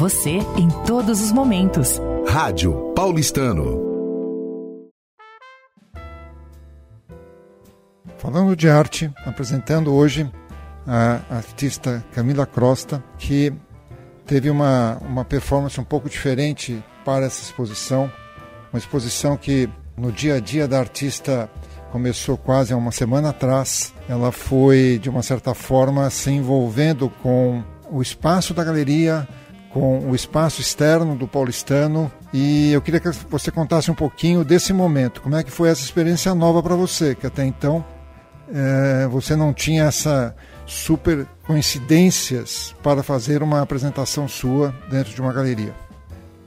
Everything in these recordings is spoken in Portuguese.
você em todos os momentos. Rádio Paulistano. Falando de arte, apresentando hoje a artista Camila Crosta, que teve uma, uma performance um pouco diferente para essa exposição. Uma exposição que no dia a dia da artista começou quase há uma semana atrás. Ela foi, de uma certa forma, se envolvendo com o espaço da galeria, com o espaço externo do paulistano. E eu queria que você contasse um pouquinho desse momento. Como é que foi essa experiência nova para você, que até então é, você não tinha essa super coincidências para fazer uma apresentação sua dentro de uma galeria.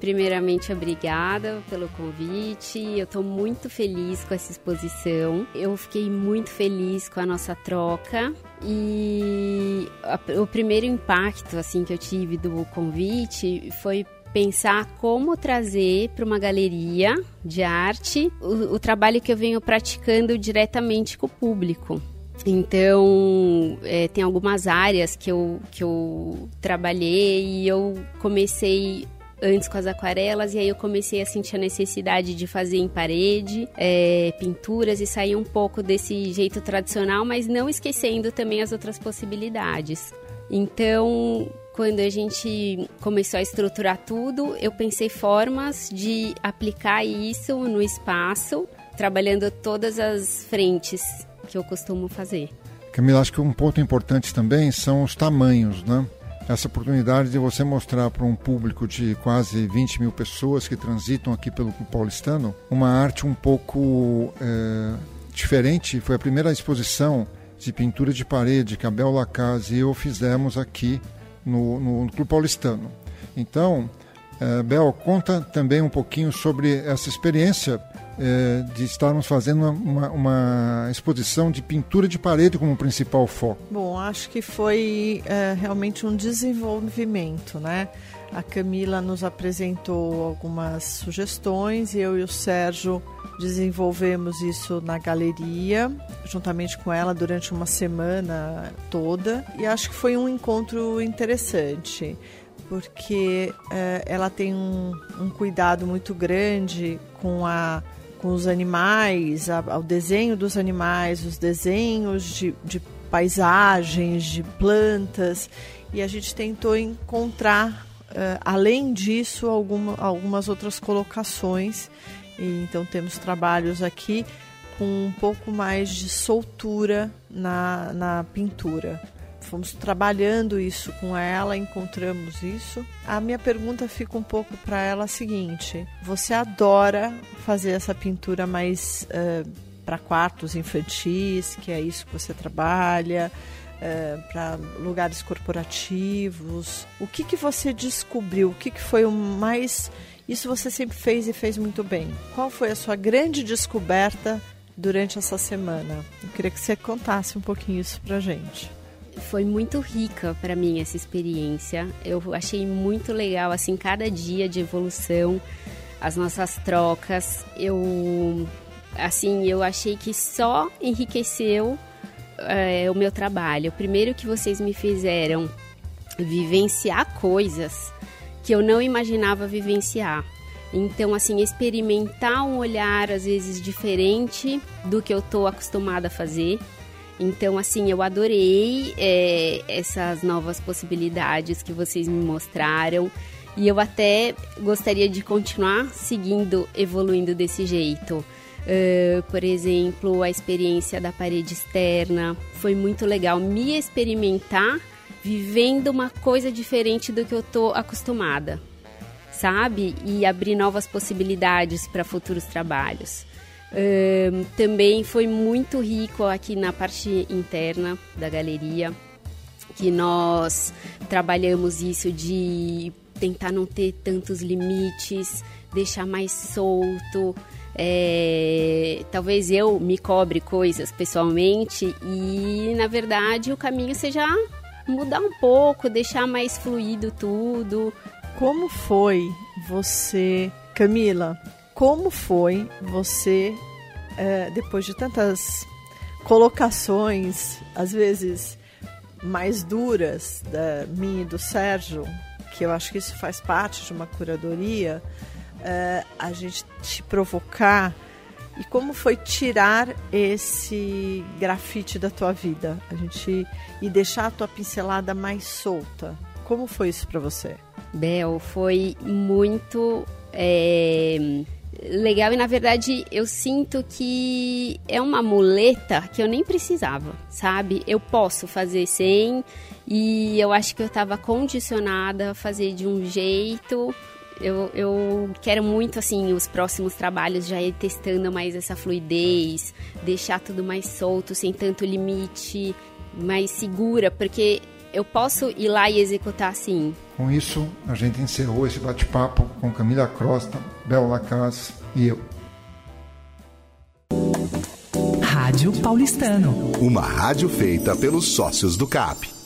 Primeiramente, obrigada pelo convite. Eu estou muito feliz com essa exposição. Eu fiquei muito feliz com a nossa troca e a, o primeiro impacto assim que eu tive do convite foi pensar como trazer para uma galeria de arte o, o trabalho que eu venho praticando diretamente com o público. Então, é, tem algumas áreas que eu, que eu trabalhei e eu comecei antes com as aquarelas e aí eu comecei a sentir a necessidade de fazer em parede, é, pinturas e sair um pouco desse jeito tradicional, mas não esquecendo também as outras possibilidades. Então, quando a gente começou a estruturar tudo, eu pensei formas de aplicar isso no espaço, trabalhando todas as frentes que eu costumo fazer. Camila, acho que um ponto importante também são os tamanhos, né? Essa oportunidade de você mostrar para um público de quase 20 mil pessoas que transitam aqui pelo paulistano uma arte um pouco é, diferente. Foi a primeira exposição de pintura de parede que a Bel Lacaze e eu fizemos aqui no, no, no Clube Paulistano. Então, Bel, conta também um pouquinho sobre essa experiência é, de estarmos fazendo uma, uma, exposição de pintura de parede como principal foco? Bom, acho que foi é, realmente um desenvolvimento, né? A Camila nos apresentou algumas sugestões e eu e o Sérgio desenvolvemos isso na galeria, juntamente com ela durante uma semana toda. E acho que foi um encontro interessante, porque é, ela tem um, um cuidado muito grande com a com os animais, ao desenho dos animais, os desenhos de, de paisagens, de plantas, e a gente tentou encontrar, uh, além disso, alguma, algumas outras colocações. E, então temos trabalhos aqui com um pouco mais de soltura na, na pintura fomos trabalhando isso com ela, encontramos isso. A minha pergunta fica um pouco para ela a seguinte: você adora fazer essa pintura mais uh, para quartos infantis, que é isso que você trabalha? Uh, para lugares corporativos. O que, que você descobriu? O que, que foi o mais. Isso você sempre fez e fez muito bem. Qual foi a sua grande descoberta durante essa semana? Eu queria que você contasse um pouquinho isso para gente foi muito rica para mim essa experiência. Eu achei muito legal assim cada dia de evolução, as nossas trocas. Eu assim, eu achei que só enriqueceu é, o meu trabalho. Primeiro que vocês me fizeram vivenciar coisas que eu não imaginava vivenciar. Então, assim, experimentar um olhar às vezes diferente do que eu estou acostumada a fazer. Então, assim, eu adorei é, essas novas possibilidades que vocês me mostraram. E eu até gostaria de continuar seguindo, evoluindo desse jeito. Uh, por exemplo, a experiência da parede externa. Foi muito legal me experimentar vivendo uma coisa diferente do que eu tô acostumada, sabe? E abrir novas possibilidades para futuros trabalhos também foi muito rico aqui na parte interna da galeria, que nós trabalhamos isso de tentar não ter tantos limites, deixar mais solto. É, talvez eu me cobre coisas pessoalmente e na verdade o caminho seja mudar um pouco, deixar mais fluido tudo. Como foi você, Camila, como foi você, é, depois de tantas colocações, às vezes mais duras, da minha e do Sérgio, que eu acho que isso faz parte de uma curadoria, uh, a gente te provocar e como foi tirar esse grafite da tua vida? A gente e deixar a tua pincelada mais solta. Como foi isso para você? Bel, foi muito é, legal e na verdade eu sinto que é uma muleta que eu nem precisava, sabe? Eu posso fazer sem e eu acho que eu estava condicionada a fazer de um jeito eu, eu quero muito, assim, os próximos trabalhos já ir testando mais essa fluidez, deixar tudo mais solto, sem tanto limite, mais segura, porque eu posso ir lá e executar assim. Com isso, a gente encerrou esse bate-papo com Camila Crosta, Bel Lacaz e eu. Rádio Paulistano. Uma rádio feita pelos sócios do CAP.